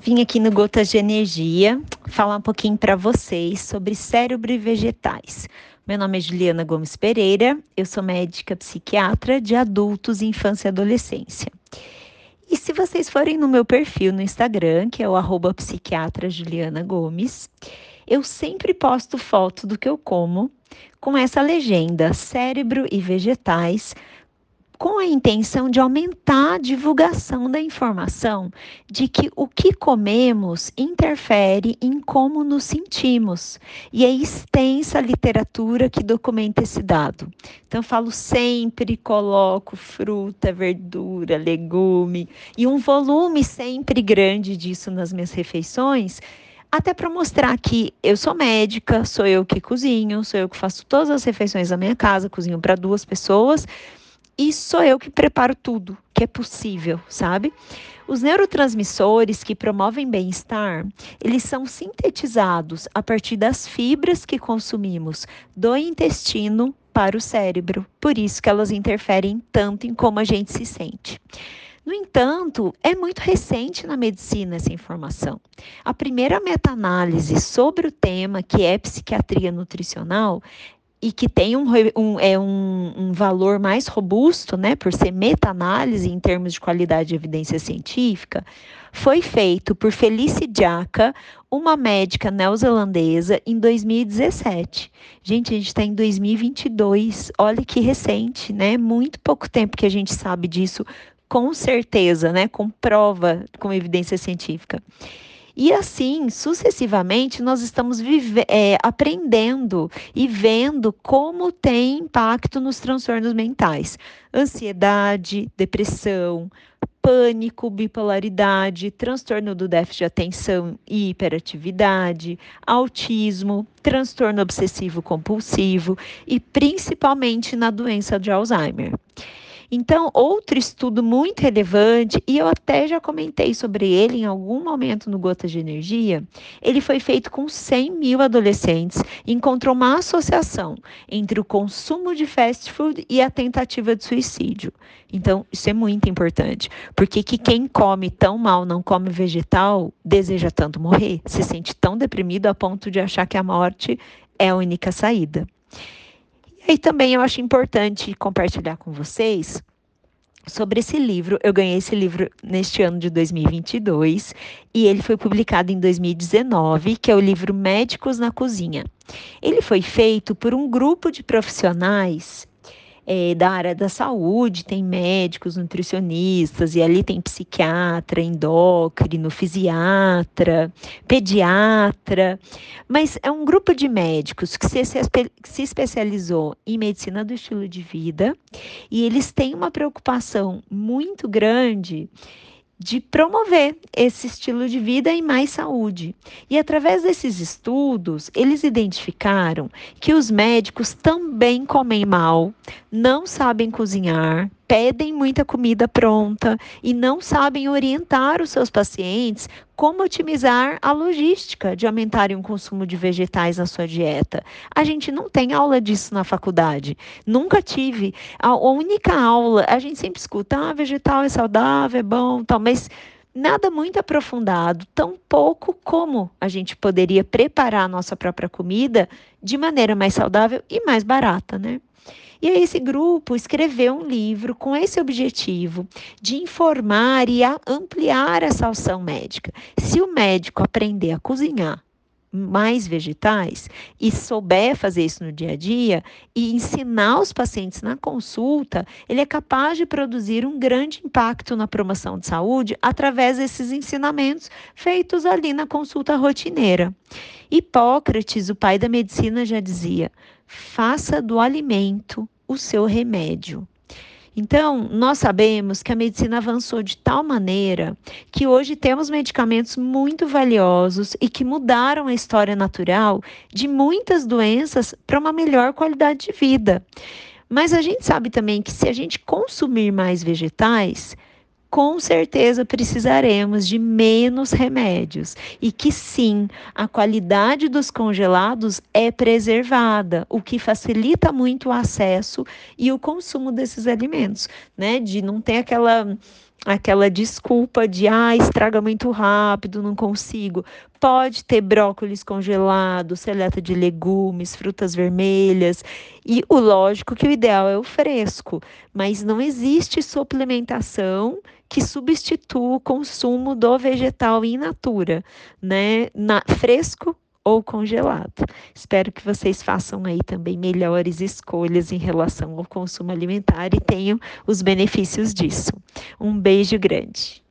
vim aqui no Gotas de Energia falar um pouquinho para vocês sobre cérebro e vegetais. Meu nome é Juliana Gomes Pereira, eu sou médica psiquiatra de adultos, infância e adolescência. E se vocês forem no meu perfil no Instagram, que é o arroba psiquiatra Juliana Gomes, eu sempre posto foto do que eu como com essa legenda: cérebro e vegetais com a intenção de aumentar a divulgação da informação de que o que comemos interfere em como nos sentimos. E é extensa a literatura que documenta esse dado. Então, falo sempre, coloco fruta, verdura, legume e um volume sempre grande disso nas minhas refeições até para mostrar que eu sou médica, sou eu que cozinho, sou eu que faço todas as refeições da minha casa, cozinho para duas pessoas e sou eu que preparo tudo que é possível, sabe? Os neurotransmissores que promovem bem-estar, eles são sintetizados a partir das fibras que consumimos do intestino para o cérebro. Por isso que elas interferem tanto em como a gente se sente. No entanto, é muito recente na medicina essa informação. A primeira meta-análise sobre o tema, que é psiquiatria nutricional, e que tem um, um, é um, um valor mais robusto, né, por ser meta-análise em termos de qualidade de evidência científica, foi feito por Felice Jaca, uma médica neozelandesa, em 2017. Gente, a gente está em 2022, olha que recente, né? Muito pouco tempo que a gente sabe disso, com certeza, né? Com prova, com evidência científica. E assim, sucessivamente, nós estamos é, aprendendo e vendo como tem impacto nos transtornos mentais: ansiedade, depressão, pânico, bipolaridade, transtorno do déficit de atenção e hiperatividade, autismo, transtorno obsessivo compulsivo e principalmente na doença de Alzheimer. Então, outro estudo muito relevante, e eu até já comentei sobre ele em algum momento no Gotas de Energia, ele foi feito com 100 mil adolescentes e encontrou uma associação entre o consumo de fast food e a tentativa de suicídio. Então, isso é muito importante, porque que quem come tão mal, não come vegetal, deseja tanto morrer, se sente tão deprimido a ponto de achar que a morte é a única saída. E também eu acho importante compartilhar com vocês sobre esse livro. Eu ganhei esse livro neste ano de 2022 e ele foi publicado em 2019, que é o livro Médicos na Cozinha. Ele foi feito por um grupo de profissionais é, da área da saúde, tem médicos, nutricionistas, e ali tem psiquiatra, endócrino, fisiatra, pediatra, mas é um grupo de médicos que se, se especializou em medicina do estilo de vida e eles têm uma preocupação muito grande de promover esse estilo de vida e mais saúde. E através desses estudos, eles identificaram que os médicos também comem mal, não sabem cozinhar, pedem muita comida pronta e não sabem orientar os seus pacientes como otimizar a logística de aumentarem o consumo de vegetais na sua dieta. A gente não tem aula disso na faculdade. Nunca tive. A única aula, a gente sempre escuta, ah, vegetal é saudável, é bom, tal, mas nada muito aprofundado, tão pouco como a gente poderia preparar a nossa própria comida de maneira mais saudável e mais barata, né? E aí esse grupo escreveu um livro com esse objetivo de informar e ampliar essa ação médica. Se o médico aprender a cozinhar mais vegetais e souber fazer isso no dia a dia e ensinar os pacientes na consulta, ele é capaz de produzir um grande impacto na promoção de saúde através desses ensinamentos feitos ali na consulta rotineira. Hipócrates, o pai da medicina, já dizia: faça do alimento o seu remédio. Então, nós sabemos que a medicina avançou de tal maneira que hoje temos medicamentos muito valiosos e que mudaram a história natural de muitas doenças para uma melhor qualidade de vida. Mas a gente sabe também que se a gente consumir mais vegetais, com certeza precisaremos de menos remédios e que sim, a qualidade dos congelados é preservada, o que facilita muito o acesso e o consumo desses alimentos, né? De não ter aquela aquela desculpa de ah, estraga muito rápido, não consigo. Pode ter brócolis congelado, seleta de legumes, frutas vermelhas. E o lógico que o ideal é o fresco, mas não existe suplementação que substitua o consumo do vegetal in natura, né? Na, fresco ou congelado. Espero que vocês façam aí também melhores escolhas em relação ao consumo alimentar e tenham os benefícios disso. Um beijo grande.